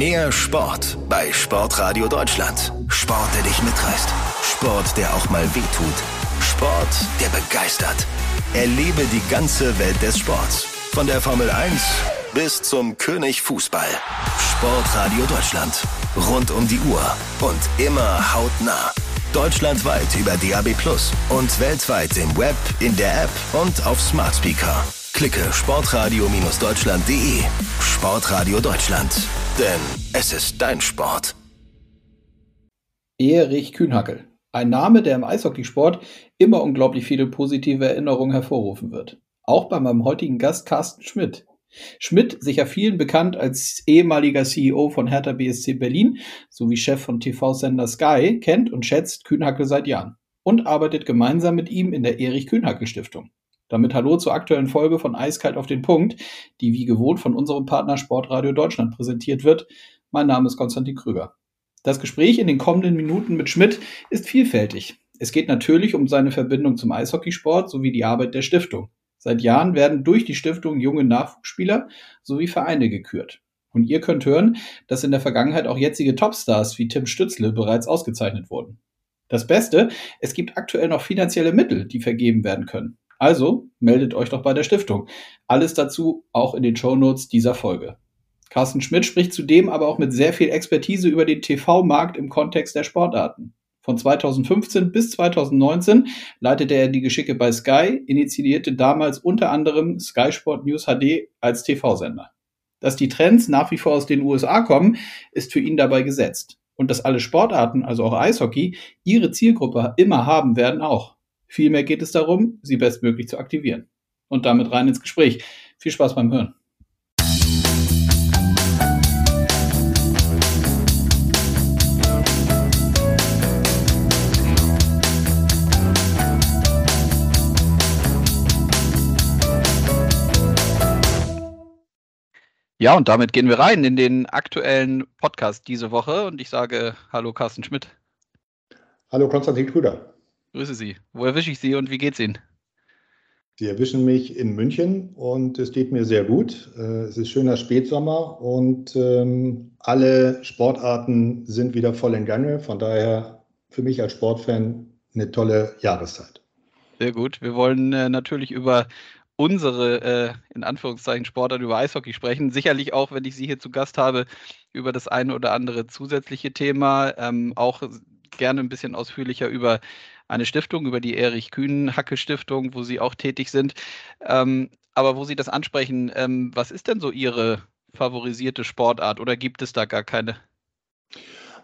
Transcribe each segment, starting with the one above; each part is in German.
Mehr Sport bei Sportradio Deutschland. Sport, der dich mitreißt. Sport, der auch mal wehtut. Sport, der begeistert. Erlebe die ganze Welt des Sports. Von der Formel 1 bis zum König Fußball. Sportradio Deutschland. Rund um die Uhr und immer hautnah. Deutschlandweit über DAB Plus und weltweit im Web, in der App und auf Smart Speaker. Klicke sportradio-deutschland.de. Sportradio Deutschland. Denn es ist dein Sport. Erich Kühnhackel. Ein Name, der im Eishockeysport immer unglaublich viele positive Erinnerungen hervorrufen wird. Auch bei meinem heutigen Gast Carsten Schmidt. Schmidt, sicher vielen bekannt als ehemaliger CEO von Hertha BSC Berlin sowie Chef von TV-Sender Sky, kennt und schätzt Kühnhackel seit Jahren und arbeitet gemeinsam mit ihm in der Erich Kühnhackel Stiftung. Damit hallo zur aktuellen Folge von Eiskalt auf den Punkt, die wie gewohnt von unserem Partner Sportradio Deutschland präsentiert wird. Mein Name ist Konstantin Krüger. Das Gespräch in den kommenden Minuten mit Schmidt ist vielfältig. Es geht natürlich um seine Verbindung zum Eishockeysport sowie die Arbeit der Stiftung. Seit Jahren werden durch die Stiftung junge Nachwuchsspieler sowie Vereine gekürt. Und ihr könnt hören, dass in der Vergangenheit auch jetzige Topstars wie Tim Stützle bereits ausgezeichnet wurden. Das Beste, es gibt aktuell noch finanzielle Mittel, die vergeben werden können. Also meldet euch doch bei der Stiftung. Alles dazu auch in den Shownotes dieser Folge. Carsten Schmidt spricht zudem aber auch mit sehr viel Expertise über den TV-Markt im Kontext der Sportarten. Von 2015 bis 2019 leitete er die Geschicke bei Sky, initiierte damals unter anderem Sky Sport News HD als TV-Sender. Dass die Trends nach wie vor aus den USA kommen, ist für ihn dabei gesetzt. Und dass alle Sportarten, also auch Eishockey, ihre Zielgruppe immer haben werden auch. Vielmehr geht es darum, sie bestmöglich zu aktivieren. Und damit rein ins Gespräch. Viel Spaß beim Hören. Ja, und damit gehen wir rein in den aktuellen Podcast diese Woche. Und ich sage Hallo Carsten Schmidt. Hallo Konstantin Krüger. Grüße Sie. Wo erwische ich Sie und wie geht's Ihnen? Sie erwischen mich in München und es geht mir sehr gut. Äh, es ist schöner Spätsommer und ähm, alle Sportarten sind wieder voll in Gange. Von daher für mich als Sportfan eine tolle Jahreszeit. Sehr gut. Wir wollen äh, natürlich über unsere, äh, in Anführungszeichen, Sportart über Eishockey sprechen. Sicherlich auch, wenn ich Sie hier zu Gast habe, über das eine oder andere zusätzliche Thema. Ähm, auch gerne ein bisschen ausführlicher über eine Stiftung, über die Erich Kühn-Hacke Stiftung, wo Sie auch tätig sind. Ähm, aber wo Sie das ansprechen, ähm, was ist denn so Ihre favorisierte Sportart oder gibt es da gar keine?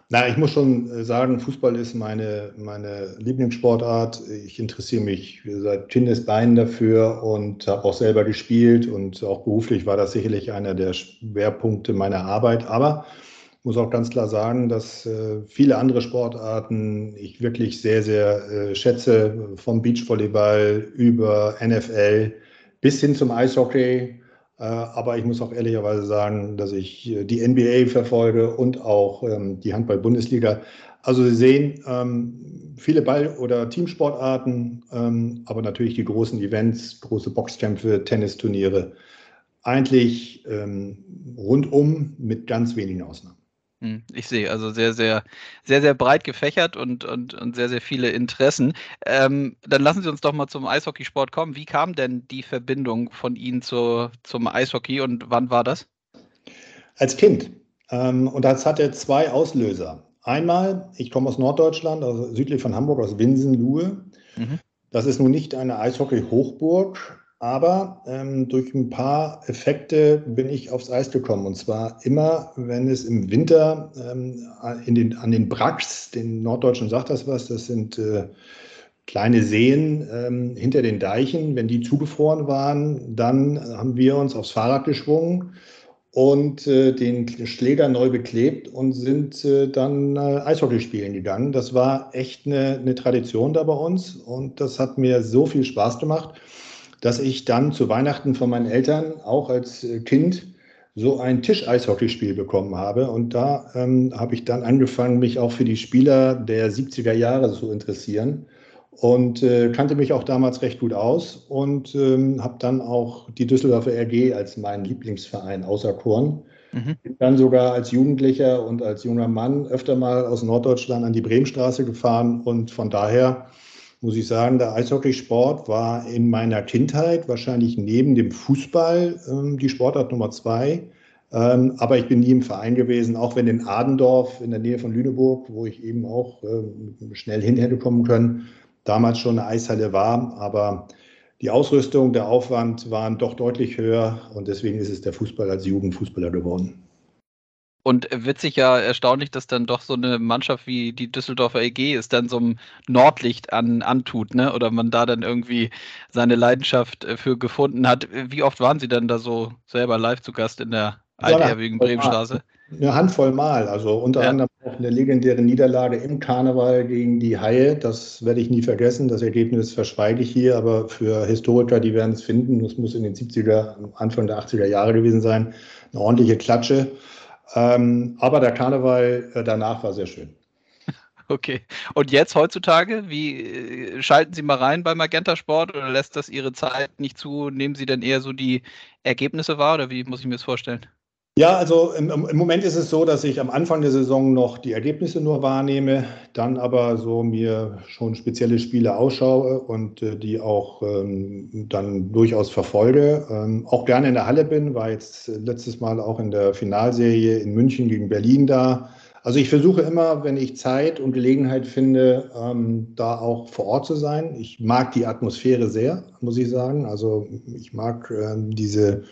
Na, ich muss schon äh, sagen, Fußball ist meine, meine Lieblingssportart. Ich interessiere mich seit Kindesbeinen dafür und habe auch selber gespielt und auch beruflich war das sicherlich einer der Schwerpunkte meiner Arbeit. Aber muss auch ganz klar sagen, dass äh, viele andere Sportarten ich wirklich sehr, sehr äh, schätze, vom Beachvolleyball über NFL bis hin zum Eishockey äh, aber ich muss auch ehrlicherweise sagen, dass ich äh, die NBA verfolge und auch ähm, die Handball-Bundesliga. Also Sie sehen ähm, viele Ball- oder Teamsportarten, ähm, aber natürlich die großen Events, große Boxkämpfe, Tennisturniere. Eigentlich rundum mit ganz wenigen Ausnahmen. Hm, ich sehe also sehr, sehr, sehr, sehr breit gefächert und, und, und sehr, sehr viele Interessen. Ähm, dann lassen Sie uns doch mal zum Eishockeysport kommen. Wie kam denn die Verbindung von Ihnen zu, zum Eishockey und wann war das? Als Kind. Ähm, und das hatte zwei Auslöser. Einmal, ich komme aus Norddeutschland, also südlich von Hamburg, aus Winsen-Luhe. Mhm. Das ist nun nicht eine Eishockey-Hochburg, aber ähm, durch ein paar Effekte bin ich aufs Eis gekommen. Und zwar immer, wenn es im Winter ähm, in den, an den Bracks, den Norddeutschen sagt das was, das sind äh, kleine Seen ähm, hinter den Deichen, wenn die zugefroren waren, dann haben wir uns aufs Fahrrad geschwungen und äh, den Schläger neu beklebt und sind äh, dann äh, Eishockey spielen gegangen. Das war echt eine, eine Tradition da bei uns und das hat mir so viel Spaß gemacht dass ich dann zu Weihnachten von meinen Eltern auch als äh, Kind so ein Tisch-Eishockeyspiel bekommen habe. Und da ähm, habe ich dann angefangen, mich auch für die Spieler der 70er Jahre zu interessieren und äh, kannte mich auch damals recht gut aus und ähm, habe dann auch die Düsseldorfer RG als meinen Lieblingsverein auserkoren. Mhm. Bin dann sogar als Jugendlicher und als junger Mann öfter mal aus Norddeutschland an die Bremenstraße gefahren und von daher muss ich sagen, der Eishockeysport war in meiner Kindheit wahrscheinlich neben dem Fußball ähm, die Sportart Nummer zwei. Ähm, aber ich bin nie im Verein gewesen, auch wenn in Adendorf in der Nähe von Lüneburg, wo ich eben auch ähm, schnell hin hätte kommen können, damals schon eine Eishalle war. Aber die Ausrüstung, der Aufwand waren doch deutlich höher und deswegen ist es der Fußball als Jugendfußballer geworden. Und witzig ja erstaunlich, dass dann doch so eine Mannschaft wie die Düsseldorfer EG es dann so ein Nordlicht an, antut, ne? Oder man da dann irgendwie seine Leidenschaft äh, für gefunden hat. Wie oft waren Sie denn da so selber live zu Gast in der altehrwürdigen Bremenstraße? Eine Handvoll Mal, also unter ja. anderem auch eine legendäre Niederlage im Karneval gegen die Haie. Das werde ich nie vergessen. Das Ergebnis verschweige ich hier, aber für Historiker, die werden es finden. Das muss in den 70er, Anfang der 80er Jahre gewesen sein. Eine ordentliche Klatsche. Ähm, aber der Karneval äh, danach war sehr schön. Okay. Und jetzt heutzutage, wie äh, schalten Sie mal rein bei Magenta Sport oder lässt das Ihre Zeit nicht zu? Nehmen Sie denn eher so die Ergebnisse wahr oder wie muss ich mir das vorstellen? Ja, also im, im, Moment ist es so, dass ich am Anfang der Saison noch die Ergebnisse nur wahrnehme, dann aber so mir schon spezielle Spiele ausschaue und äh, die auch ähm, dann durchaus verfolge. Ähm, auch gerne in der Halle bin, war jetzt letztes Mal auch in der Finalserie in München gegen Berlin da. Also ich versuche immer, wenn ich Zeit und Gelegenheit finde, ähm, da auch vor Ort zu sein. Ich mag die Atmosphäre sehr, muss ich sagen. Also ich mag ähm, diese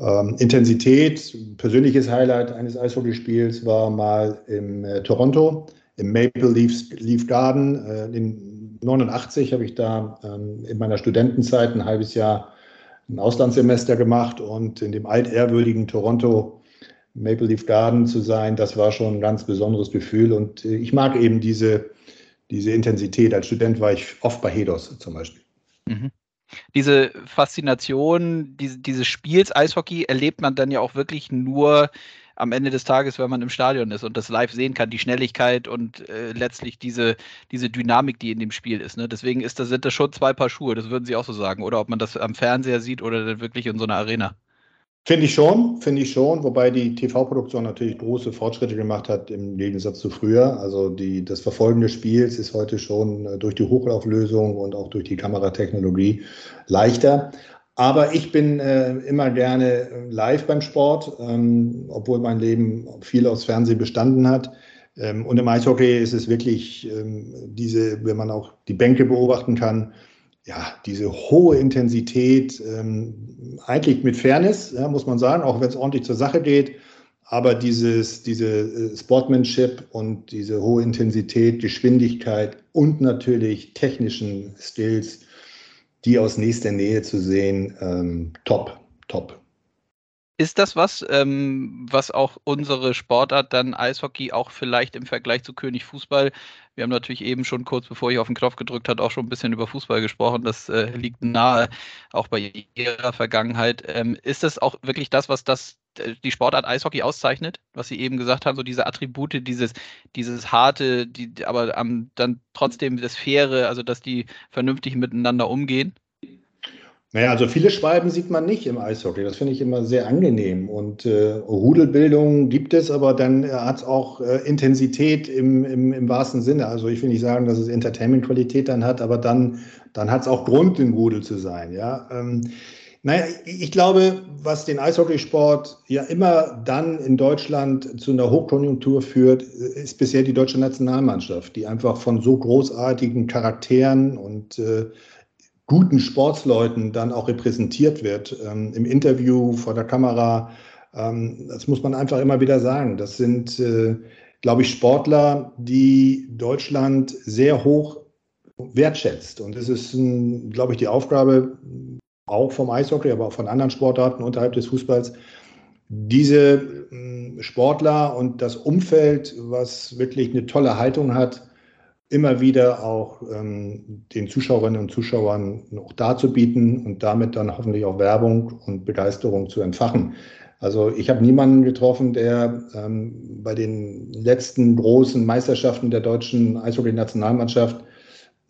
ähm, Intensität, persönliches Highlight eines Eishockeyspiels war mal im äh, Toronto, im Maple Leaf, Leaf Garden. Äh, in 89 habe ich da ähm, in meiner Studentenzeit ein halbes Jahr ein Auslandssemester gemacht und in dem altehrwürdigen Toronto Maple Leaf Garden zu sein, das war schon ein ganz besonderes Gefühl. Und äh, ich mag eben diese, diese Intensität. Als Student war ich oft bei Hedos zum Beispiel. Mhm diese Faszination diese, dieses Spiels Eishockey erlebt man dann ja auch wirklich nur am Ende des Tages, wenn man im Stadion ist und das live sehen kann, die Schnelligkeit und äh, letztlich diese, diese Dynamik, die in dem Spiel ist. Ne? Deswegen ist das, sind das schon zwei Paar Schuhe, das würden Sie auch so sagen. Oder ob man das am Fernseher sieht oder dann wirklich in so einer Arena. Finde ich schon, finde ich schon, wobei die TV-Produktion natürlich große Fortschritte gemacht hat im Gegensatz zu früher. Also die, das Verfolgen des Spiels ist heute schon äh, durch die Hochlauflösung und auch durch die Kameratechnologie leichter. Aber ich bin äh, immer gerne live beim Sport, ähm, obwohl mein Leben viel aus Fernsehen bestanden hat. Ähm, und im Eishockey ist es wirklich ähm, diese, wenn man auch die Bänke beobachten kann, ja, diese hohe Intensität, ähm, eigentlich mit Fairness, ja, muss man sagen, auch wenn es ordentlich zur Sache geht, aber dieses, diese äh, Sportmanship und diese hohe Intensität, Geschwindigkeit und natürlich technischen Skills, die aus nächster Nähe zu sehen, ähm, top, top. Ist das was, ähm, was auch unsere Sportart dann Eishockey auch vielleicht im Vergleich zu König Fußball? Wir haben natürlich eben schon kurz bevor ich auf den Knopf gedrückt habe, auch schon ein bisschen über Fußball gesprochen. Das äh, liegt nahe, auch bei Ihrer Vergangenheit. Ähm, ist das auch wirklich das, was das äh, die Sportart Eishockey auszeichnet, was Sie eben gesagt haben, so diese Attribute, dieses, dieses harte, die, aber ähm, dann trotzdem das faire, also dass die vernünftig miteinander umgehen? Naja, also viele Schwalben sieht man nicht im Eishockey. Das finde ich immer sehr angenehm. Und äh, Rudelbildung gibt es, aber dann äh, hat es auch äh, Intensität im, im, im wahrsten Sinne. Also ich will nicht sagen, dass es Entertainment-Qualität dann hat, aber dann, dann hat es auch Grund, im Rudel zu sein. Ja? Ähm, naja, ich glaube, was den Eishockeysport ja immer dann in Deutschland zu einer Hochkonjunktur führt, ist bisher die deutsche Nationalmannschaft, die einfach von so großartigen Charakteren und äh, guten Sportsleuten dann auch repräsentiert wird. Ähm, Im Interview vor der Kamera, ähm, das muss man einfach immer wieder sagen. Das sind, äh, glaube ich, Sportler, die Deutschland sehr hoch wertschätzt. Und es ist, glaube ich, die Aufgabe auch vom Eishockey, aber auch von anderen Sportarten unterhalb des Fußballs, diese äh, Sportler und das Umfeld, was wirklich eine tolle Haltung hat, immer wieder auch ähm, den Zuschauerinnen und Zuschauern noch darzubieten und damit dann hoffentlich auch Werbung und Begeisterung zu entfachen. Also ich habe niemanden getroffen, der ähm, bei den letzten großen Meisterschaften der deutschen Eishockey-Nationalmannschaft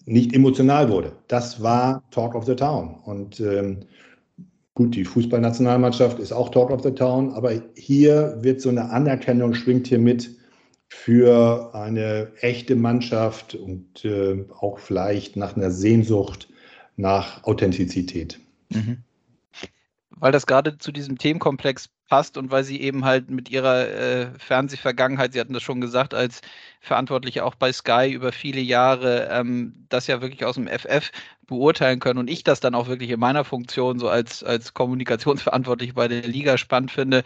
nicht emotional wurde. Das war Talk of the Town. Und ähm, Gut, die Fußballnationalmannschaft ist auch Talk of the Town, aber hier wird so eine Anerkennung schwingt hier mit für eine echte Mannschaft und äh, auch vielleicht nach einer Sehnsucht nach Authentizität. Mhm. Weil das gerade zu diesem Themenkomplex passt und weil sie eben halt mit ihrer äh, Fernsehvergangenheit, Sie hatten das schon gesagt, als Verantwortliche auch bei Sky über viele Jahre, ähm, das ja wirklich aus dem FF beurteilen können und ich das dann auch wirklich in meiner Funktion so als, als Kommunikationsverantwortlich bei der Liga spannend finde,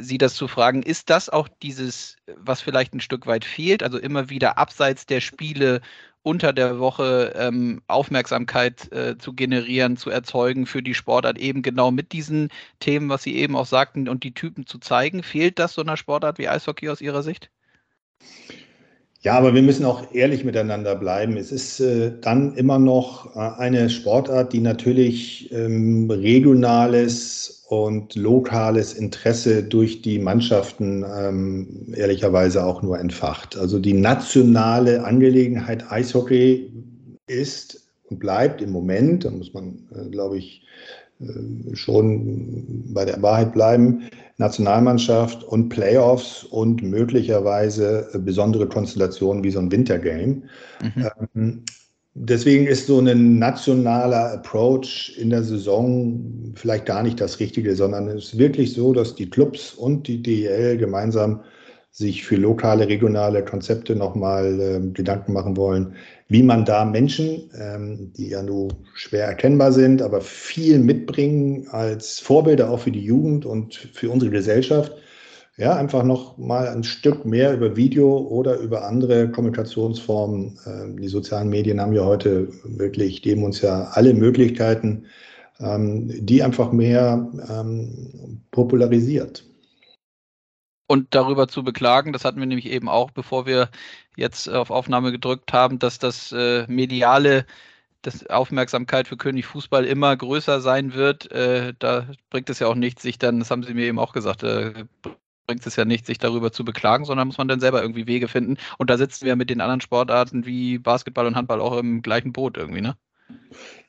Sie das zu fragen, ist das auch dieses, was vielleicht ein Stück weit fehlt, also immer wieder abseits der Spiele unter der Woche ähm, Aufmerksamkeit äh, zu generieren, zu erzeugen für die Sportart, eben genau mit diesen Themen, was Sie eben auch sagten, und die Typen zu zeigen. Fehlt das so einer Sportart wie Eishockey aus Ihrer Sicht? Ja, aber wir müssen auch ehrlich miteinander bleiben. Es ist äh, dann immer noch äh, eine Sportart, die natürlich ähm, regionales und lokales Interesse durch die Mannschaften ähm, ehrlicherweise auch nur entfacht. Also die nationale Angelegenheit Eishockey ist und bleibt im Moment, da muss man, äh, glaube ich, äh, schon bei der Wahrheit bleiben, Nationalmannschaft und Playoffs und möglicherweise besondere Konstellationen wie so ein Wintergame. Mhm. Ähm, deswegen ist so ein nationaler Approach in der Saison vielleicht gar nicht das Richtige, sondern es ist wirklich so, dass die Clubs und die DEL gemeinsam sich für lokale, regionale Konzepte nochmal äh, Gedanken machen wollen, wie man da Menschen, ähm, die ja nur schwer erkennbar sind, aber viel mitbringen als Vorbilder auch für die Jugend und für unsere Gesellschaft, ja, einfach noch mal ein Stück mehr über Video oder über andere Kommunikationsformen. Ähm, die sozialen Medien haben ja heute wirklich, geben uns ja alle Möglichkeiten, ähm, die einfach mehr ähm, popularisiert und darüber zu beklagen, das hatten wir nämlich eben auch, bevor wir jetzt auf Aufnahme gedrückt haben, dass das äh, mediale das Aufmerksamkeit für König Fußball immer größer sein wird. Äh, da bringt es ja auch nichts, sich dann, das haben Sie mir eben auch gesagt, äh, bringt es ja nicht, sich darüber zu beklagen, sondern muss man dann selber irgendwie Wege finden. Und da sitzen wir mit den anderen Sportarten wie Basketball und Handball auch im gleichen Boot irgendwie, ne?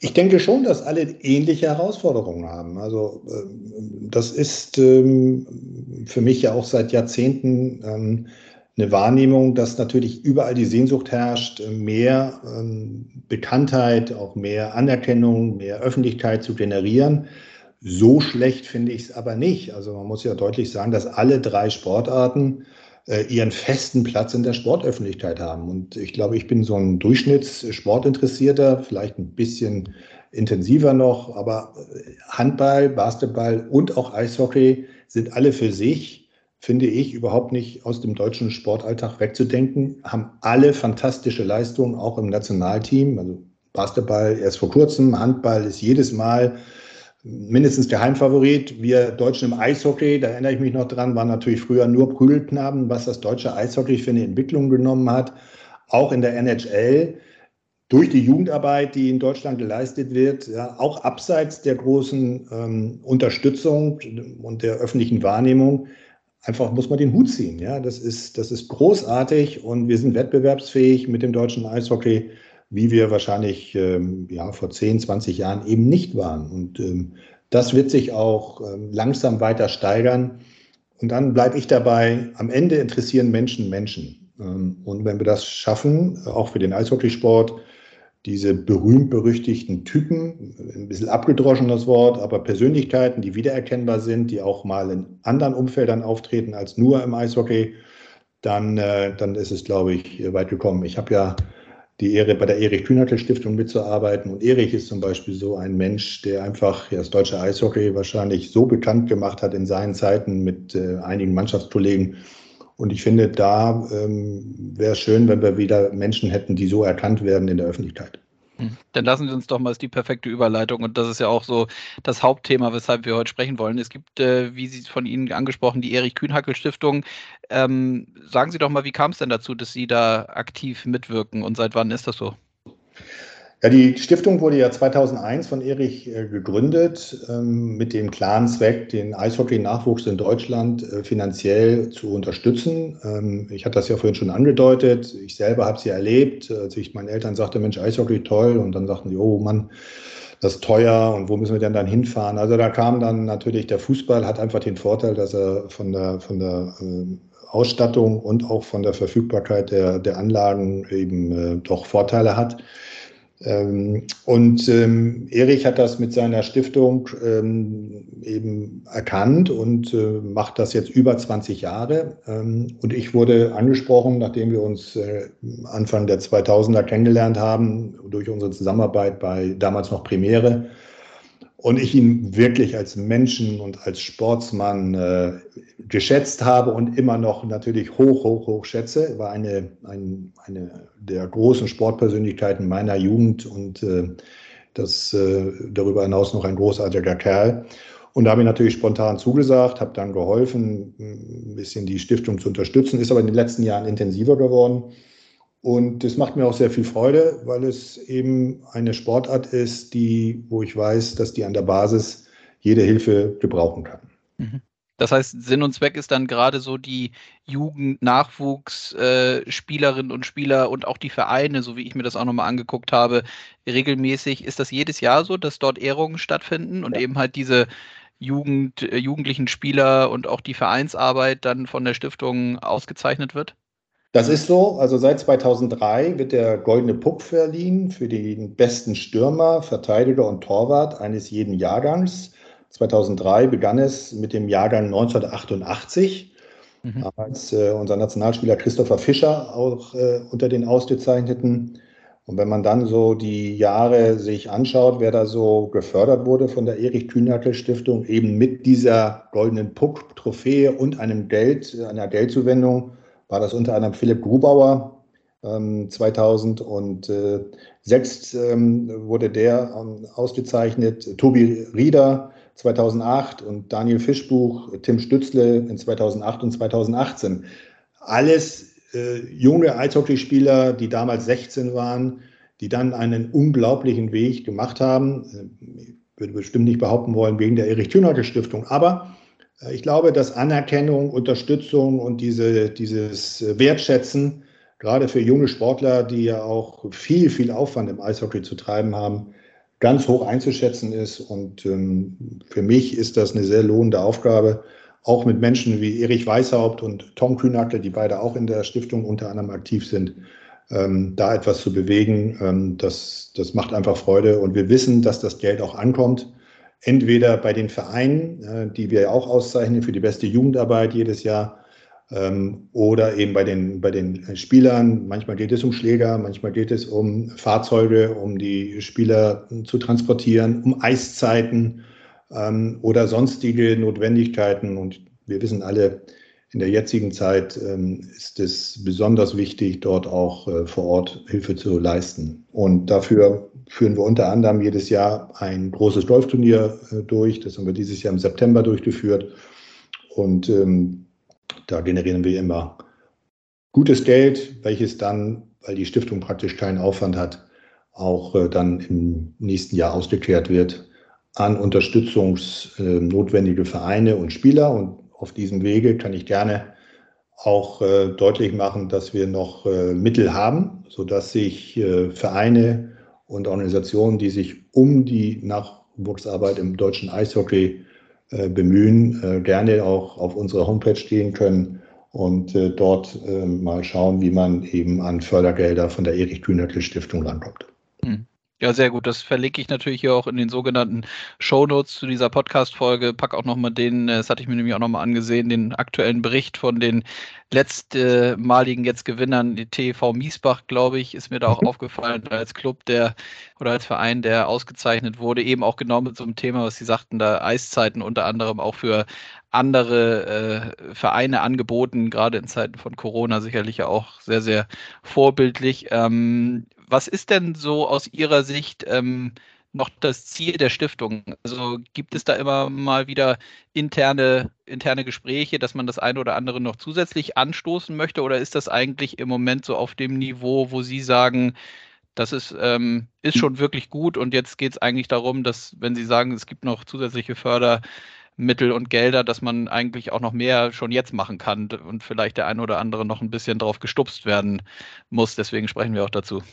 Ich denke schon, dass alle ähnliche Herausforderungen haben. Also ähm, das ist ähm, für mich ja auch seit Jahrzehnten ähm, eine Wahrnehmung, dass natürlich überall die Sehnsucht herrscht, mehr Bekanntheit, auch mehr Anerkennung, mehr Öffentlichkeit zu generieren. So schlecht finde ich es aber nicht. Also man muss ja deutlich sagen, dass alle drei Sportarten äh, ihren festen Platz in der Sportöffentlichkeit haben. Und ich glaube, ich bin so ein Durchschnittssportinteressierter, vielleicht ein bisschen intensiver noch, aber äh, Handball, Basketball und auch Eishockey sind alle für sich, finde ich, überhaupt nicht aus dem deutschen Sportalltag wegzudenken, haben alle fantastische Leistungen, auch im Nationalteam. Also Basketball erst vor kurzem, Handball ist jedes Mal mindestens der Heimfavorit. Wir Deutschen im Eishockey, da erinnere ich mich noch dran, waren natürlich früher nur Prügelknaben, was das deutsche Eishockey für eine Entwicklung genommen hat. Auch in der NHL durch die Jugendarbeit, die in Deutschland geleistet wird, ja, auch abseits der großen ähm, Unterstützung und der öffentlichen Wahrnehmung, einfach muss man den Hut ziehen. Ja, das ist, das ist großartig und wir sind wettbewerbsfähig mit dem deutschen Eishockey wie wir wahrscheinlich ähm, ja, vor 10, 20 Jahren eben nicht waren. Und ähm, das wird sich auch ähm, langsam weiter steigern. Und dann bleibe ich dabei, am Ende interessieren Menschen Menschen. Ähm, und wenn wir das schaffen, auch für den Eishockeysport, diese berühmt-berüchtigten Typen, ein bisschen abgedroschen das Wort, aber Persönlichkeiten, die wiedererkennbar sind, die auch mal in anderen Umfeldern auftreten als nur im Eishockey, dann, äh, dann ist es, glaube ich, weit gekommen. Ich habe ja die Ehre, bei der Erich Kühnackel Stiftung mitzuarbeiten. Und Erich ist zum Beispiel so ein Mensch, der einfach ja, das deutsche Eishockey wahrscheinlich so bekannt gemacht hat in seinen Zeiten mit äh, einigen Mannschaftskollegen. Und ich finde, da ähm, wäre es schön, wenn wir wieder Menschen hätten, die so erkannt werden in der Öffentlichkeit. Hm. Dann lassen Sie uns doch mal, ist die perfekte Überleitung und das ist ja auch so das Hauptthema, weshalb wir heute sprechen wollen. Es gibt, äh, wie Sie von Ihnen angesprochen, die Erich Kühnhackel Stiftung. Ähm, sagen Sie doch mal, wie kam es denn dazu, dass Sie da aktiv mitwirken und seit wann ist das so? Ja, die Stiftung wurde ja 2001 von Erich äh, gegründet ähm, mit dem klaren Zweck, den Eishockey-Nachwuchs in Deutschland äh, finanziell zu unterstützen. Ähm, ich hatte das ja vorhin schon angedeutet. Ich selber habe sie erlebt, als ich meinen Eltern sagte, Mensch, Eishockey toll. Und dann sagten sie, oh Mann, das ist teuer und wo müssen wir denn dann hinfahren? Also da kam dann natürlich der Fußball, hat einfach den Vorteil, dass er von der, von der äh, Ausstattung und auch von der Verfügbarkeit der, der Anlagen eben doch Vorteile hat. Ähm, und ähm, Erich hat das mit seiner Stiftung ähm, eben erkannt und äh, macht das jetzt über 20 Jahre. Ähm, und ich wurde angesprochen, nachdem wir uns äh, Anfang der 2000er kennengelernt haben, durch unsere Zusammenarbeit bei damals noch Premiere, und ich ihn wirklich als Menschen und als Sportsmann äh, geschätzt habe und immer noch natürlich hoch, hoch, hoch schätze. Er war eine, ein, eine der großen Sportpersönlichkeiten meiner Jugend und äh, das äh, darüber hinaus noch ein großartiger Kerl. Und da habe ich natürlich spontan zugesagt, habe dann geholfen, ein bisschen die Stiftung zu unterstützen, ist aber in den letzten Jahren intensiver geworden. Und das macht mir auch sehr viel Freude, weil es eben eine Sportart ist, die, wo ich weiß, dass die an der Basis jede Hilfe gebrauchen kann. Mhm. Das heißt, Sinn und Zweck ist dann gerade so die Jugend, Nachwuchs, äh, Spielerinnen und Spieler und auch die Vereine, so wie ich mir das auch nochmal angeguckt habe, regelmäßig. Ist das jedes Jahr so, dass dort Ehrungen stattfinden und ja. eben halt diese Jugend, äh, jugendlichen Spieler und auch die Vereinsarbeit dann von der Stiftung ausgezeichnet wird? Das ist so. Also seit 2003 wird der Goldene Puck verliehen für den besten Stürmer, Verteidiger und Torwart eines jeden Jahrgangs. 2003 begann es mit dem Jahrgang 1988, mhm. als äh, unser Nationalspieler Christopher Fischer auch äh, unter den Ausgezeichneten. Und wenn man dann so die Jahre sich anschaut, wer da so gefördert wurde von der Erich Kühnackel Stiftung, eben mit dieser goldenen Puck-Trophäe und einem Geld, einer Geldzuwendung, war das unter anderem Philipp Grubauer. Ähm, 2006 ähm, wurde der ähm, ausgezeichnet, Tobi Rieder 2008 und Daniel Fischbuch, Tim Stützle in 2008 und 2018. Alles äh, junge Eishockeyspieler, die damals 16 waren, die dann einen unglaublichen Weg gemacht haben. Ich würde bestimmt nicht behaupten wollen, wegen der Erich Thünacke Stiftung, aber äh, ich glaube, dass Anerkennung, Unterstützung und diese, dieses Wertschätzen, gerade für junge Sportler, die ja auch viel, viel Aufwand im Eishockey zu treiben haben, ganz hoch einzuschätzen ist. Und ähm, für mich ist das eine sehr lohnende Aufgabe, auch mit Menschen wie Erich Weishaupt und Tom Kühnackel, die beide auch in der Stiftung unter anderem aktiv sind, ähm, da etwas zu bewegen. Ähm, das, das macht einfach Freude. Und wir wissen, dass das Geld auch ankommt entweder bei den Vereinen, die wir auch auszeichnen für die beste Jugendarbeit jedes Jahr, ähm, oder eben bei den, bei den Spielern. Manchmal geht es um Schläger, manchmal geht es um Fahrzeuge, um die Spieler zu transportieren, um Eiszeiten ähm, oder sonstige Notwendigkeiten. Und wir wissen alle, in der jetzigen Zeit ähm, ist es besonders wichtig, dort auch äh, vor Ort Hilfe zu leisten. Und dafür führen wir unter anderem jedes Jahr ein großes Golfturnier äh, durch. Das haben wir dieses Jahr im September durchgeführt. Und ähm, da generieren wir immer gutes Geld, welches dann, weil die Stiftung praktisch keinen Aufwand hat, auch äh, dann im nächsten Jahr ausgekehrt wird an unterstützungsnotwendige Vereine und Spieler. Und auf diesem Wege kann ich gerne auch äh, deutlich machen, dass wir noch äh, Mittel haben, sodass sich äh, Vereine und Organisationen, die sich um die Nachwuchsarbeit im deutschen Eishockey äh, bemühen, äh, gerne auch auf unserer Homepage gehen können und äh, dort äh, mal schauen, wie man eben an Fördergelder von der Erich Kühnert Stiftung rankommt. Mhm. Ja, sehr gut. Das verlinke ich natürlich hier auch in den sogenannten Show Notes zu dieser Podcast-Folge. Pack auch nochmal den, äh, das hatte ich mir nämlich auch nochmal angesehen, den aktuellen Bericht von den letztmaligen jetzt Gewinnern, die TV Miesbach, glaube ich, ist mir da auch mhm. aufgefallen als Club, der oder als Verein, der ausgezeichnet wurde, eben auch genau mit so einem Thema, was Sie sagten, da Eiszeiten unter anderem auch für andere äh, Vereine angeboten, gerade in Zeiten von Corona sicherlich ja auch sehr, sehr vorbildlich. Ähm, was ist denn so aus Ihrer Sicht ähm, noch das Ziel der Stiftung? Also gibt es da immer mal wieder interne, interne Gespräche, dass man das eine oder andere noch zusätzlich anstoßen möchte? Oder ist das eigentlich im Moment so auf dem Niveau, wo Sie sagen, das ist, ähm, ist schon wirklich gut und jetzt geht es eigentlich darum, dass, wenn Sie sagen, es gibt noch zusätzliche Fördermittel und Gelder, dass man eigentlich auch noch mehr schon jetzt machen kann und vielleicht der eine oder andere noch ein bisschen drauf gestupst werden muss. Deswegen sprechen wir auch dazu.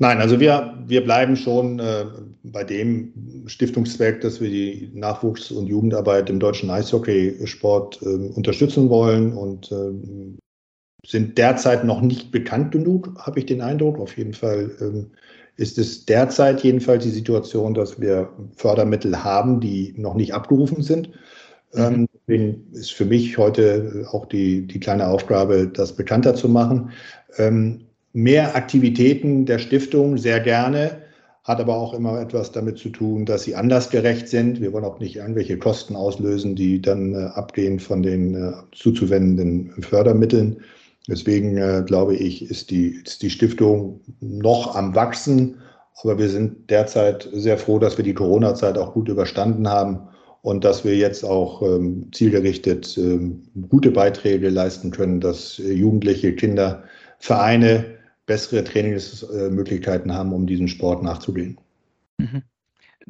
Nein, also wir, wir bleiben schon äh, bei dem Stiftungszweck, dass wir die Nachwuchs- und Jugendarbeit im deutschen Eishockeysport äh, unterstützen wollen und äh, sind derzeit noch nicht bekannt genug, habe ich den Eindruck. Auf jeden Fall ähm, ist es derzeit jedenfalls die Situation, dass wir Fördermittel haben, die noch nicht abgerufen sind. Mhm. Ähm, ist für mich heute auch die, die kleine Aufgabe, das bekannter zu machen. Ähm, mehr Aktivitäten der Stiftung sehr gerne, hat aber auch immer etwas damit zu tun, dass sie andersgerecht sind. Wir wollen auch nicht irgendwelche Kosten auslösen, die dann äh, abgehen von den äh, zuzuwendenden Fördermitteln. Deswegen äh, glaube ich, ist die, ist die Stiftung noch am Wachsen. Aber wir sind derzeit sehr froh, dass wir die Corona-Zeit auch gut überstanden haben und dass wir jetzt auch ähm, zielgerichtet ähm, gute Beiträge leisten können, dass äh, Jugendliche, Kinder, Vereine bessere Trainingsmöglichkeiten haben, um diesem Sport nachzugehen. Mhm.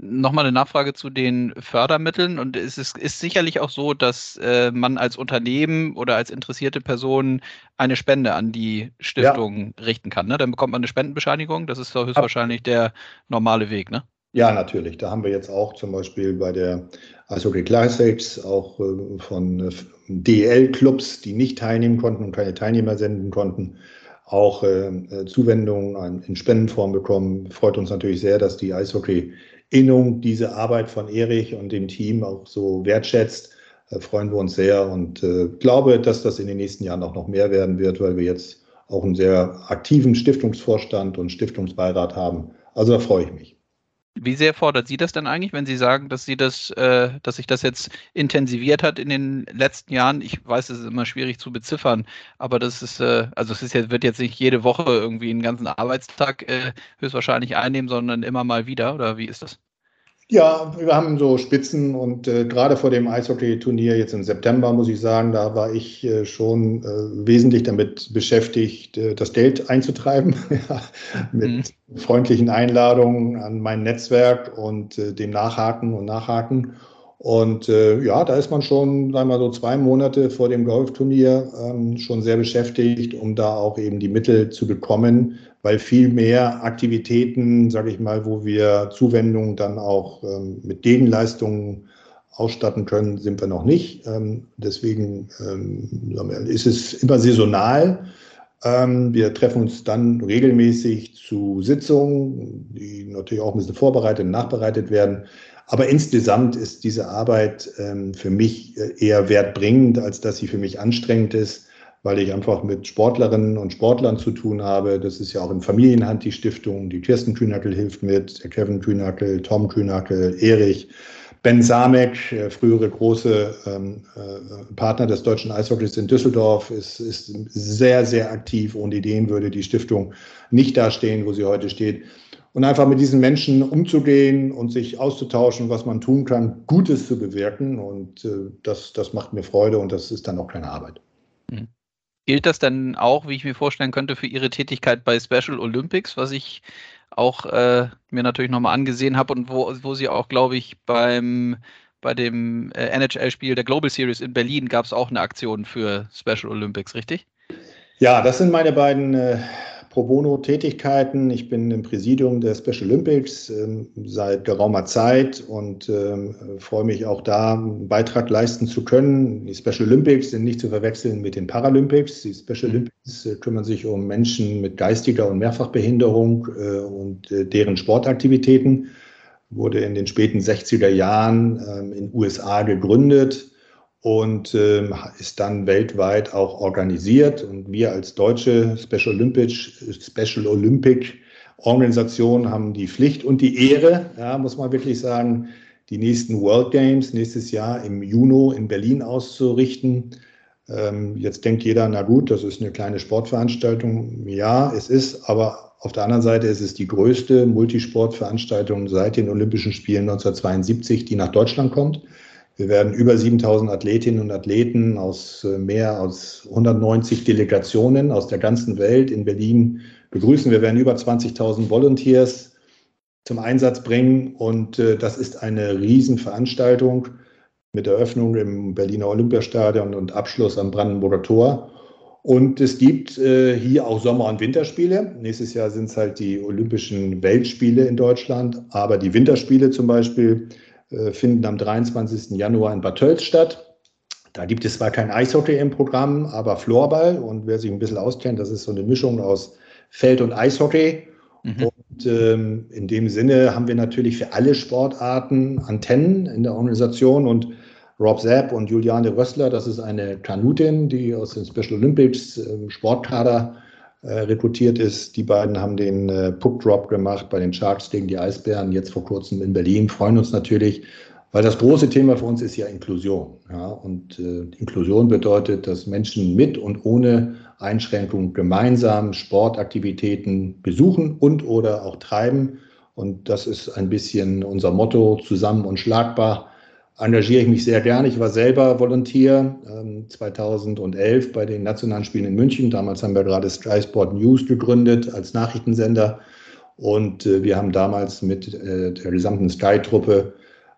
Nochmal eine Nachfrage zu den Fördermitteln. Und es ist, ist sicherlich auch so, dass äh, man als Unternehmen oder als interessierte Person eine Spende an die Stiftung ja. richten kann. Ne? Dann bekommt man eine Spendenbescheinigung. Das ist höchstwahrscheinlich der normale Weg. Ne? Ja, natürlich. Da haben wir jetzt auch zum Beispiel bei der Eishockey Classics auch äh, von äh, DL-Clubs, die nicht teilnehmen konnten und keine Teilnehmer senden konnten, auch äh, äh, Zuwendungen in Spendenform bekommen. Freut uns natürlich sehr, dass die Eishockey-Innung diese Arbeit von Erich und dem Team auch so wertschätzt. Äh, freuen wir uns sehr und äh, glaube, dass das in den nächsten Jahren auch noch mehr werden wird, weil wir jetzt auch einen sehr aktiven Stiftungsvorstand und Stiftungsbeirat haben. Also da freue ich mich. Wie sehr fordert Sie das denn eigentlich, wenn Sie sagen, dass Sie das, äh, dass sich das jetzt intensiviert hat in den letzten Jahren? Ich weiß, es ist immer schwierig zu beziffern, aber das ist, äh, also es ist jetzt, wird jetzt nicht jede Woche irgendwie einen ganzen Arbeitstag äh, höchstwahrscheinlich einnehmen, sondern immer mal wieder, oder wie ist das? Ja, wir haben so Spitzen und äh, gerade vor dem Eishockey-Turnier jetzt im September, muss ich sagen, da war ich äh, schon äh, wesentlich damit beschäftigt, äh, das Geld einzutreiben, ja, mit mhm. freundlichen Einladungen an mein Netzwerk und äh, dem Nachhaken und Nachhaken. Und äh, ja, da ist man schon, sagen wir mal so zwei Monate vor dem Golfturnier ähm, schon sehr beschäftigt, um da auch eben die Mittel zu bekommen, weil viel mehr Aktivitäten, sage ich mal, wo wir Zuwendungen dann auch ähm, mit Gegenleistungen ausstatten können, sind wir noch nicht. Ähm, deswegen ähm, ist es immer saisonal. Ähm, wir treffen uns dann regelmäßig zu Sitzungen, die natürlich auch ein bisschen vorbereitet und nachbereitet werden. Aber insgesamt ist diese Arbeit ähm, für mich äh, eher wertbringend, als dass sie für mich anstrengend ist weil ich einfach mit Sportlerinnen und Sportlern zu tun habe. Das ist ja auch in Familienhand die Stiftung. Die Kirsten Kühnackel hilft mit, der Kevin Kühnackel, Tom Kühnackel, Erich. Ben Samek, äh, frühere große ähm, äh, Partner des deutschen Eishockeys in Düsseldorf, ist, ist sehr, sehr aktiv. Ohne den würde die Stiftung nicht dastehen, wo sie heute steht. Und einfach mit diesen Menschen umzugehen und sich auszutauschen, was man tun kann, Gutes zu bewirken. Und äh, das, das macht mir Freude und das ist dann auch keine Arbeit. Mhm. Gilt das dann auch, wie ich mir vorstellen könnte, für Ihre Tätigkeit bei Special Olympics, was ich auch äh, mir natürlich nochmal angesehen habe und wo, wo Sie auch, glaube ich, beim bei dem äh, NHL-Spiel der Global Series in Berlin gab es auch eine Aktion für Special Olympics, richtig? Ja, das sind meine beiden äh, Pro Bono-Tätigkeiten. Ich bin im Präsidium der Special Olympics ähm, seit geraumer Zeit und ähm, freue mich auch da, einen Beitrag leisten zu können. Die Special Olympics sind nicht zu verwechseln mit den Paralympics. Die Special mhm. Olympics äh, kümmern sich um Menschen mit geistiger und Mehrfachbehinderung äh, und äh, deren Sportaktivitäten. Wurde in den späten 60er Jahren ähm, in USA gegründet und äh, ist dann weltweit auch organisiert. Und wir als deutsche Special Olympic, Special Olympic Organisation haben die Pflicht und die Ehre, ja, muss man wirklich sagen, die nächsten World Games nächstes Jahr im Juni in Berlin auszurichten. Ähm, jetzt denkt jeder, na gut, das ist eine kleine Sportveranstaltung. Ja, es ist, aber auf der anderen Seite ist es die größte Multisportveranstaltung seit den Olympischen Spielen 1972, die nach Deutschland kommt. Wir werden über 7000 Athletinnen und Athleten aus äh, mehr als 190 Delegationen aus der ganzen Welt in Berlin begrüßen. Wir werden über 20.000 Volunteers zum Einsatz bringen und äh, das ist eine Riesenveranstaltung mit Eröffnung im Berliner Olympiastadion und Abschluss am Brandenburger Tor. Und es gibt äh, hier auch Sommer- und Winterspiele. Nächstes Jahr sind es halt die Olympischen Weltspiele in Deutschland. Aber die Winterspiele zum Beispiel finden am 23. Januar in Bad Tölz statt. Da gibt es zwar kein Eishockey im Programm, aber Floorball. Und wer sich ein bisschen auskennt, das ist so eine Mischung aus Feld- und Eishockey. Mhm. Und ähm, in dem Sinne haben wir natürlich für alle Sportarten Antennen in der Organisation und Rob Zapp und Juliane Rössler, das ist eine Kanutin, die aus dem Special Olympics äh, Sportkader äh, rekrutiert ist. Die beiden haben den äh, Puck Drop gemacht bei den Sharks gegen die Eisbären, jetzt vor kurzem in Berlin. Freuen uns natürlich, weil das große Thema für uns ist ja Inklusion. Ja? Und äh, Inklusion bedeutet, dass Menschen mit und ohne Einschränkung gemeinsam Sportaktivitäten besuchen und oder auch treiben. Und das ist ein bisschen unser Motto, zusammen und schlagbar engagiere ich mich sehr gerne. Ich war selber Volontier ähm, 2011 bei den Nationalen Spielen in München. Damals haben wir gerade Sky Sport News gegründet als Nachrichtensender. Und äh, wir haben damals mit äh, der gesamten Sky-Truppe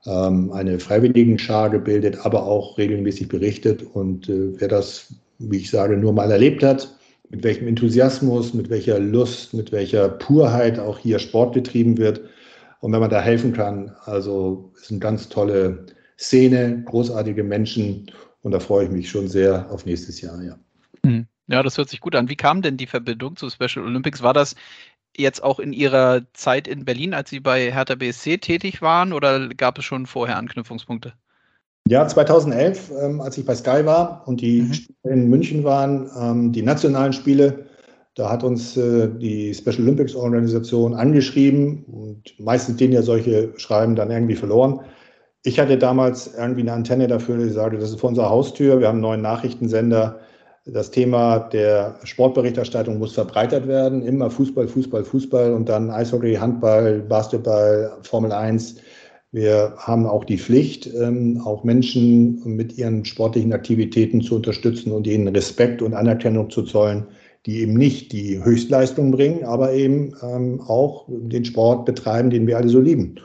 ähm, eine Freiwilligenschar gebildet, aber auch regelmäßig berichtet. Und äh, wer das, wie ich sage, nur mal erlebt hat, mit welchem Enthusiasmus, mit welcher Lust, mit welcher Purheit auch hier Sport betrieben wird. Und wenn man da helfen kann, also es sind ganz tolle Szene, großartige Menschen und da freue ich mich schon sehr auf nächstes Jahr, ja. Hm. Ja, das hört sich gut an. Wie kam denn die Verbindung zu Special Olympics? War das jetzt auch in Ihrer Zeit in Berlin, als Sie bei Hertha BSC tätig waren oder gab es schon vorher Anknüpfungspunkte? Ja, 2011, ähm, als ich bei Sky war und die mhm. Spiele in München waren, ähm, die nationalen Spiele, da hat uns äh, die Special Olympics Organisation angeschrieben und meistens denen ja solche Schreiben dann irgendwie verloren. Ich hatte damals irgendwie eine Antenne dafür, die sagte, das ist vor unserer Haustür, wir haben einen neuen Nachrichtensender. Das Thema der Sportberichterstattung muss verbreitert werden. Immer Fußball, Fußball, Fußball und dann Eishockey, Handball, Basketball, Formel 1. Wir haben auch die Pflicht, ähm, auch Menschen mit ihren sportlichen Aktivitäten zu unterstützen und ihnen Respekt und Anerkennung zu zollen, die eben nicht die Höchstleistung bringen, aber eben ähm, auch den Sport betreiben, den wir alle so lieben.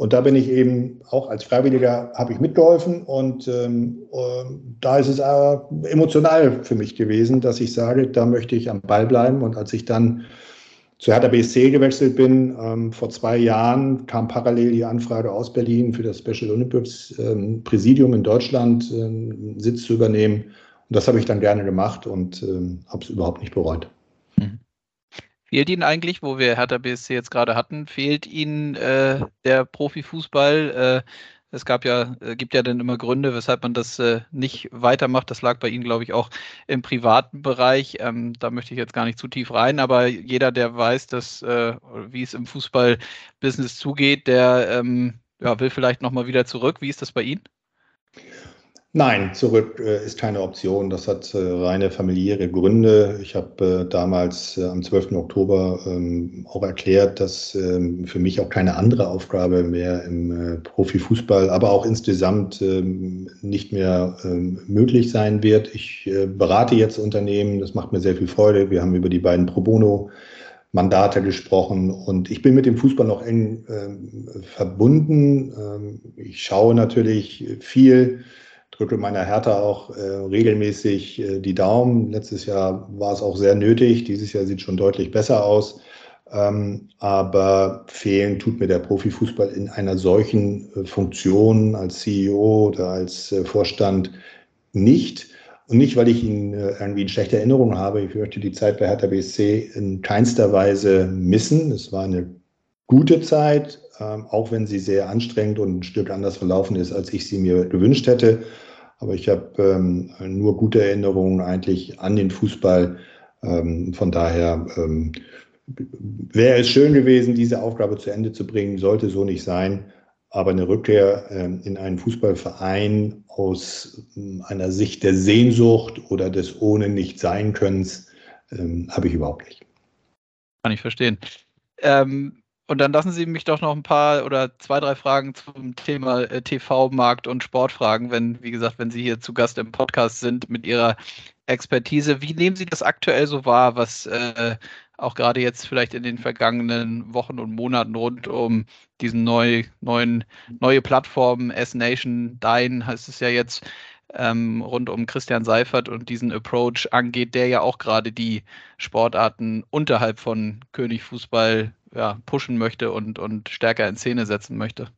Und da bin ich eben auch als Freiwilliger, habe ich mitgeholfen und ähm, äh, da ist es äh, emotional für mich gewesen, dass ich sage, da möchte ich am Ball bleiben. Und als ich dann zu Hertha BSC gewechselt bin, ähm, vor zwei Jahren kam parallel die Anfrage aus Berlin für das Special Olympics ähm, Präsidium in Deutschland ähm, Sitz zu übernehmen. Und das habe ich dann gerne gemacht und ähm, habe es überhaupt nicht bereut. Fehlt Ihnen eigentlich, wo wir Hertha BSC jetzt gerade hatten, fehlt Ihnen äh, der Profifußball? Äh, es gab ja, äh, gibt ja dann immer Gründe, weshalb man das äh, nicht weitermacht. Das lag bei Ihnen, glaube ich, auch im privaten Bereich. Ähm, da möchte ich jetzt gar nicht zu tief rein, aber jeder, der weiß, dass, äh, wie es im Fußballbusiness zugeht, der ähm, ja, will vielleicht nochmal wieder zurück. Wie ist das bei Ihnen? Nein, zurück äh, ist keine Option. Das hat äh, reine familiäre Gründe. Ich habe äh, damals äh, am 12. Oktober ähm, auch erklärt, dass ähm, für mich auch keine andere Aufgabe mehr im äh, Profifußball, aber auch insgesamt ähm, nicht mehr ähm, möglich sein wird. Ich äh, berate jetzt Unternehmen, das macht mir sehr viel Freude. Wir haben über die beiden Pro Bono Mandate gesprochen und ich bin mit dem Fußball noch eng verbunden. Ähm, ich schaue natürlich viel drücke meiner Hertha auch äh, regelmäßig äh, die Daumen. Letztes Jahr war es auch sehr nötig. Dieses Jahr sieht schon deutlich besser aus. Ähm, aber fehlen tut mir der Profifußball in einer solchen äh, Funktion als CEO oder als äh, Vorstand nicht. Und nicht, weil ich ihn äh, irgendwie in schlechter Erinnerung habe. Ich möchte die Zeit bei Hertha BSC in keinster Weise missen. Es war eine gute Zeit, ähm, auch wenn sie sehr anstrengend und ein Stück anders verlaufen ist, als ich sie mir gewünscht hätte. Aber ich habe ähm, nur gute Erinnerungen eigentlich an den Fußball. Ähm, von daher ähm, wäre es schön gewesen, diese Aufgabe zu Ende zu bringen, sollte so nicht sein. Aber eine Rückkehr ähm, in einen Fußballverein aus ähm, einer Sicht der Sehnsucht oder des ohne nicht sein Könnens ähm, habe ich überhaupt nicht. Kann ich verstehen. Ähm, und dann lassen Sie mich doch noch ein paar oder zwei, drei Fragen zum Thema äh, TV-Markt und Sport fragen, wenn, wie gesagt, wenn Sie hier zu Gast im Podcast sind mit Ihrer Expertise. Wie nehmen Sie das aktuell so wahr, was äh, auch gerade jetzt vielleicht in den vergangenen Wochen und Monaten rund um diesen neu, neuen, neue Plattform S-Nation, Dein heißt es ja jetzt, ähm, rund um Christian Seifert und diesen Approach angeht, der ja auch gerade die Sportarten unterhalb von König Fußball ja, pushen möchte und, und stärker in Szene setzen möchte.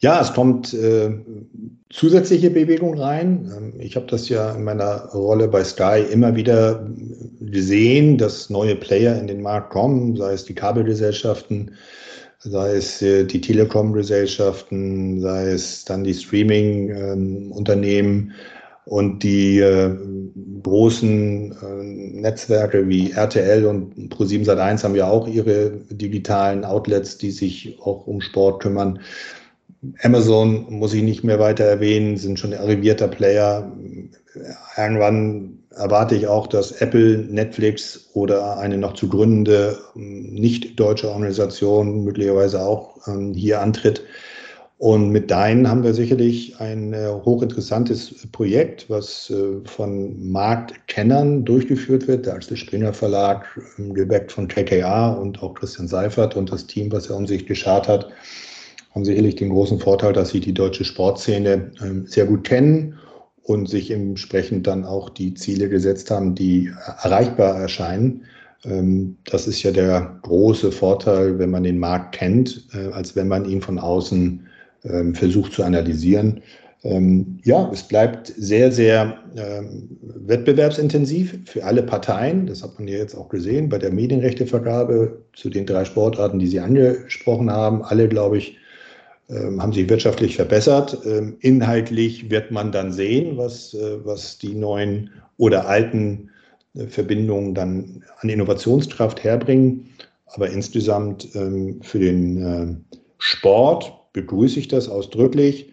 Ja, es kommt äh, zusätzliche Bewegung rein. Ähm, ich habe das ja in meiner Rolle bei Sky immer wieder gesehen, dass neue Player in den Markt kommen, sei es die Kabelgesellschaften, sei es äh, die Telekom-Gesellschaften, sei es dann die Streaming-Unternehmen ähm, und die äh, großen äh, Netzwerke wie RTL und Pro7 Sat1 haben ja auch ihre digitalen Outlets, die sich auch um Sport kümmern. Amazon muss ich nicht mehr weiter erwähnen, sind schon arrivierter Player. Irgendwann erwarte ich auch, dass Apple, Netflix oder eine noch zu gründende nicht deutsche Organisation möglicherweise auch ähm, hier antritt. Und mit Dein haben wir sicherlich ein äh, hochinteressantes Projekt, was äh, von Marktkennern durchgeführt wird. Der Axel Springer Verlag, ähm, geweckt von KKA und auch Christian Seifert und das Team, was er um sich geschart hat haben sicherlich den großen Vorteil, dass sie die deutsche Sportszene ähm, sehr gut kennen und sich entsprechend dann auch die Ziele gesetzt haben, die erreichbar erscheinen. Ähm, das ist ja der große Vorteil, wenn man den Markt kennt, äh, als wenn man ihn von außen ähm, versucht zu analysieren. Ja, es bleibt sehr, sehr wettbewerbsintensiv für alle Parteien. Das hat man ja jetzt auch gesehen bei der Medienrechtevergabe zu den drei Sportarten, die Sie angesprochen haben. Alle, glaube ich, ähm, haben sich wirtschaftlich verbessert. Ähm, inhaltlich wird man dann sehen, was, äh, was die neuen oder alten äh, Verbindungen dann an Innovationskraft herbringen. Aber insgesamt ähm, für den Sport begrüße ich das ausdrücklich.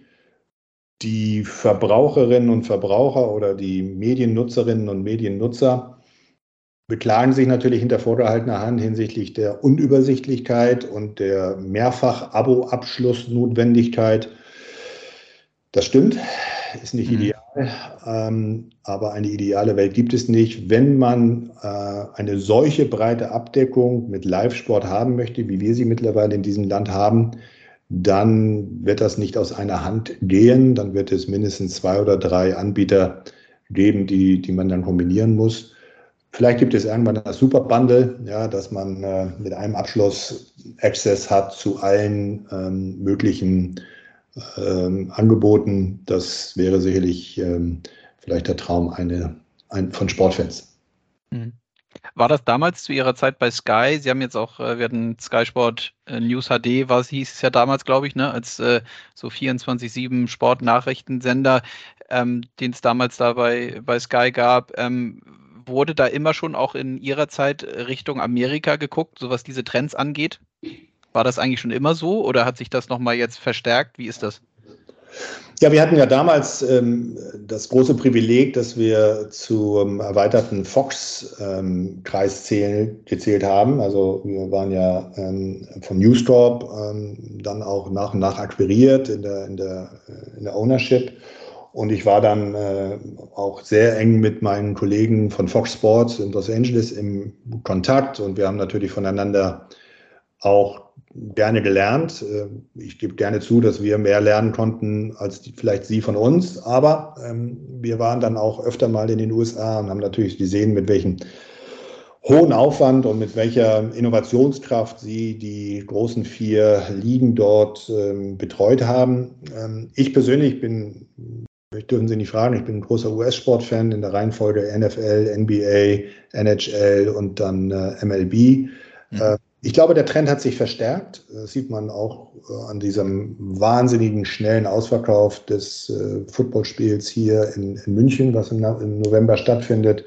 Die Verbraucherinnen und Verbraucher oder die Mediennutzerinnen und Mediennutzer beklagen sich natürlich hinter vorgehaltener Hand hinsichtlich der Unübersichtlichkeit und der Mehrfach-Abo-Abschlussnotwendigkeit. Das stimmt, ist nicht mhm. ideal, ähm, aber eine ideale Welt gibt es nicht. Wenn man äh, eine solche breite Abdeckung mit Live-Sport haben möchte, wie wir sie mittlerweile in diesem Land haben, dann wird das nicht aus einer Hand gehen. Dann wird es mindestens zwei oder drei Anbieter geben, die, die man dann kombinieren muss. Vielleicht gibt es irgendwann das Super Bundle, ja, dass man äh, mit einem Abschluss Access hat zu allen ähm, möglichen ähm, Angeboten. Das wäre sicherlich ähm, vielleicht der Traum eine, ein, von Sportfans. Mhm. War das damals zu Ihrer Zeit bei Sky? Sie haben jetzt auch, äh, wir hatten Sky Sport äh, News HD, was hieß es ja damals, glaube ich, ne, als äh, so 24-7 Sportnachrichtensender, ähm, den es damals da bei, bei Sky gab. Ähm, wurde da immer schon auch in Ihrer Zeit Richtung Amerika geguckt, so was diese Trends angeht? War das eigentlich schon immer so oder hat sich das nochmal jetzt verstärkt? Wie ist das? Ja, wir hatten ja damals ähm, das große Privileg, dass wir zum erweiterten Fox-Kreis ähm, gezählt haben. Also wir waren ja ähm, von News Corp ähm, dann auch nach und nach akquiriert in der, in der, äh, in der Ownership. Und ich war dann äh, auch sehr eng mit meinen Kollegen von Fox Sports in Los Angeles im Kontakt und wir haben natürlich voneinander auch gerne gelernt. Äh, ich gebe gerne zu, dass wir mehr lernen konnten als die, vielleicht Sie von uns, aber ähm, wir waren dann auch öfter mal in den USA und haben natürlich gesehen, mit welchem hohen Aufwand und mit welcher Innovationskraft Sie die großen vier Ligen dort ähm, betreut haben. Ähm, ich persönlich bin ich dürfen Sie nicht fragen, ich bin ein großer US-Sportfan in der Reihenfolge NFL, NBA, NHL und dann äh, MLB. Mhm. Ich glaube, der Trend hat sich verstärkt. Das sieht man auch äh, an diesem wahnsinnigen schnellen Ausverkauf des äh, Footballspiels hier in, in München, was im, im, November stattfindet.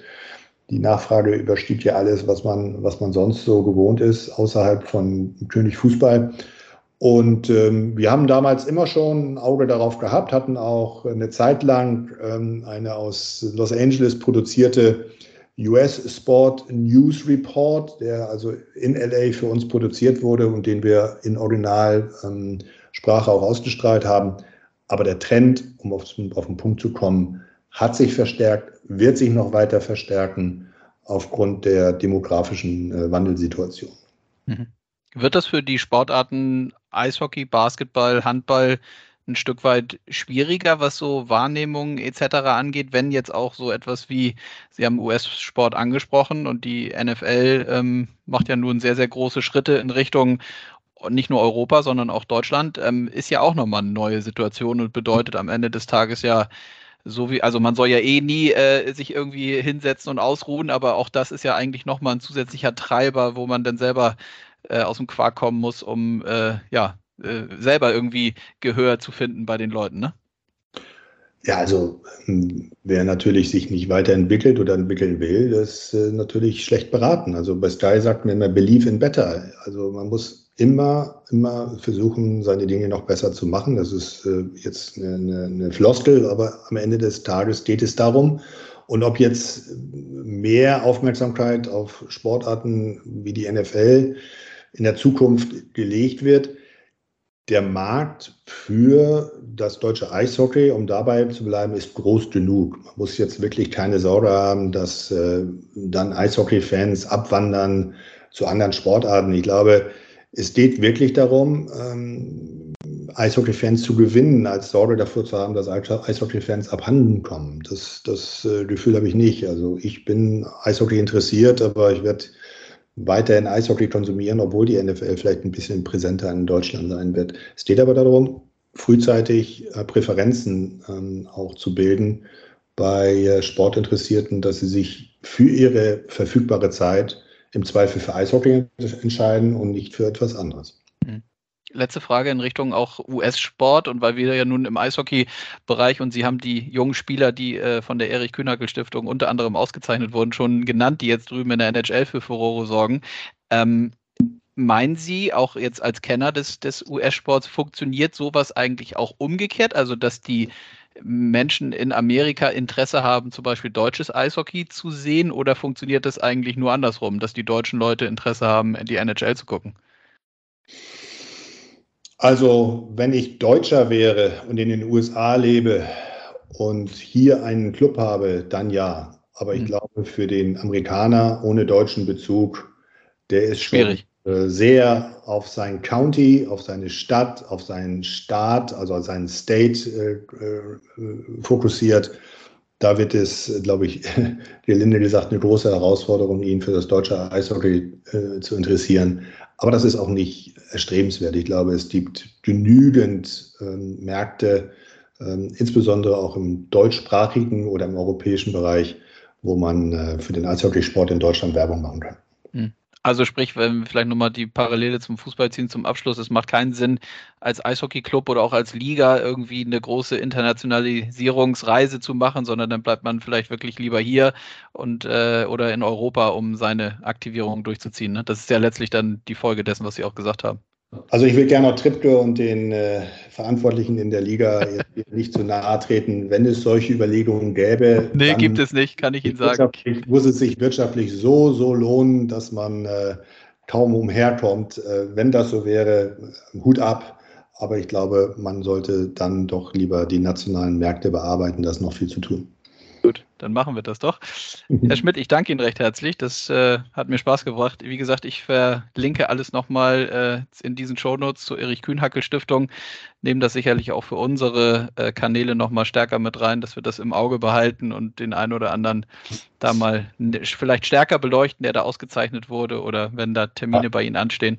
Die Nachfrage überstieg ja alles, was man, was man sonst so gewohnt ist, außerhalb von König Fußball. Und ähm, wir haben damals immer schon ein Auge darauf gehabt, hatten auch eine Zeit lang ähm, eine aus Los Angeles produzierte US Sport News Report, der also in LA für uns produziert wurde und den wir in Originalsprache ähm, auch ausgestrahlt haben. Aber der Trend, um auf, auf den Punkt zu kommen, hat sich verstärkt, wird sich noch weiter verstärken aufgrund der demografischen äh, Wandelsituation. Mhm. Wird das für die Sportarten Eishockey, Basketball, Handball ein Stück weit schwieriger, was so Wahrnehmungen etc. angeht, wenn jetzt auch so etwas wie, Sie haben US-Sport angesprochen und die NFL ähm, macht ja nun sehr, sehr große Schritte in Richtung nicht nur Europa, sondern auch Deutschland, ähm, ist ja auch nochmal eine neue Situation und bedeutet am Ende des Tages ja, so wie, also man soll ja eh nie äh, sich irgendwie hinsetzen und ausruhen, aber auch das ist ja eigentlich nochmal ein zusätzlicher Treiber, wo man dann selber äh, aus dem Quark kommen muss, um äh, ja, äh, selber irgendwie Gehör zu finden bei den Leuten, ne? Ja, also ähm, wer natürlich sich nicht weiterentwickelt oder entwickeln will, das ist äh, natürlich schlecht beraten. Also bei Sky sagt man immer Believe in Better. Also man muss immer, immer versuchen, seine Dinge noch besser zu machen. Das ist äh, jetzt eine, eine, eine Floskel, aber am Ende des Tages geht es darum. Und ob jetzt mehr Aufmerksamkeit auf Sportarten wie die NFL in der Zukunft gelegt wird, der Markt für das deutsche Eishockey, um dabei zu bleiben, ist groß genug. Man muss jetzt wirklich keine Sorge haben, dass äh, dann Eishockey-Fans abwandern zu anderen Sportarten. Ich glaube, es geht wirklich darum, ähm, Eishockey-Fans zu gewinnen, als Sorge dafür zu haben, dass Eishockey-Fans abhanden kommen. Das, das äh, Gefühl habe ich nicht. Also ich bin Eishockey interessiert, aber ich werde weiterhin Eishockey konsumieren, obwohl die NFL vielleicht ein bisschen präsenter in Deutschland sein wird. Es geht aber darum, frühzeitig äh, Präferenzen ähm, auch zu bilden bei äh, Sportinteressierten, dass sie sich für ihre verfügbare Zeit im Zweifel für Eishockey entscheiden und nicht für etwas anderes. Letzte Frage in Richtung auch US-Sport und weil wir ja nun im Eishockey-Bereich und Sie haben die jungen Spieler, die äh, von der Erich Kühnagel Stiftung unter anderem ausgezeichnet wurden, schon genannt, die jetzt drüben in der NHL für Furore sorgen. Ähm, meinen Sie, auch jetzt als Kenner des, des US-Sports, funktioniert sowas eigentlich auch umgekehrt? Also, dass die Menschen in Amerika Interesse haben, zum Beispiel deutsches Eishockey zu sehen, oder funktioniert das eigentlich nur andersrum, dass die deutschen Leute Interesse haben, die NHL zu gucken? Also, wenn ich Deutscher wäre und in den USA lebe und hier einen Club habe, dann ja. Aber ich mhm. glaube, für den Amerikaner ohne deutschen Bezug, der ist schwierig. Äh, sehr auf sein County, auf seine Stadt, auf seinen Staat, also auf seinen State äh, äh, fokussiert. Da wird es, glaube ich, gelinde gesagt, eine große Herausforderung, ihn für das deutsche Eishockey äh, zu interessieren. Aber das ist auch nicht erstrebenswert. Ich glaube, es gibt genügend ähm, Märkte, ähm, insbesondere auch im deutschsprachigen oder im europäischen Bereich, wo man äh, für den Eishockeysport in Deutschland Werbung machen kann. Hm. Also sprich, wenn wir vielleicht nochmal die Parallele zum Fußball ziehen zum Abschluss, es macht keinen Sinn, als Eishockeyclub oder auch als Liga irgendwie eine große Internationalisierungsreise zu machen, sondern dann bleibt man vielleicht wirklich lieber hier und äh, oder in Europa, um seine Aktivierung durchzuziehen. Ne? Das ist ja letztlich dann die Folge dessen, was Sie auch gesagt haben. Also ich will gerne Trippke und den äh, Verantwortlichen in der Liga nicht zu nahe treten. Wenn es solche Überlegungen gäbe. Nee, gibt es nicht, kann ich Ihnen sagen. Muss es sich wirtschaftlich so, so lohnen, dass man äh, kaum umherkommt. Äh, wenn das so wäre, Hut ab. Aber ich glaube, man sollte dann doch lieber die nationalen Märkte bearbeiten. Da ist noch viel zu tun. Gut, dann machen wir das doch. Herr Schmidt, ich danke Ihnen recht herzlich. Das äh, hat mir Spaß gebracht. Wie gesagt, ich verlinke alles nochmal äh, in diesen Shownotes zur Erich Kühnhackel Stiftung. Nehmen das sicherlich auch für unsere äh, Kanäle nochmal stärker mit rein, dass wir das im Auge behalten und den einen oder anderen da mal vielleicht stärker beleuchten, der da ausgezeichnet wurde oder wenn da Termine bei Ihnen anstehen.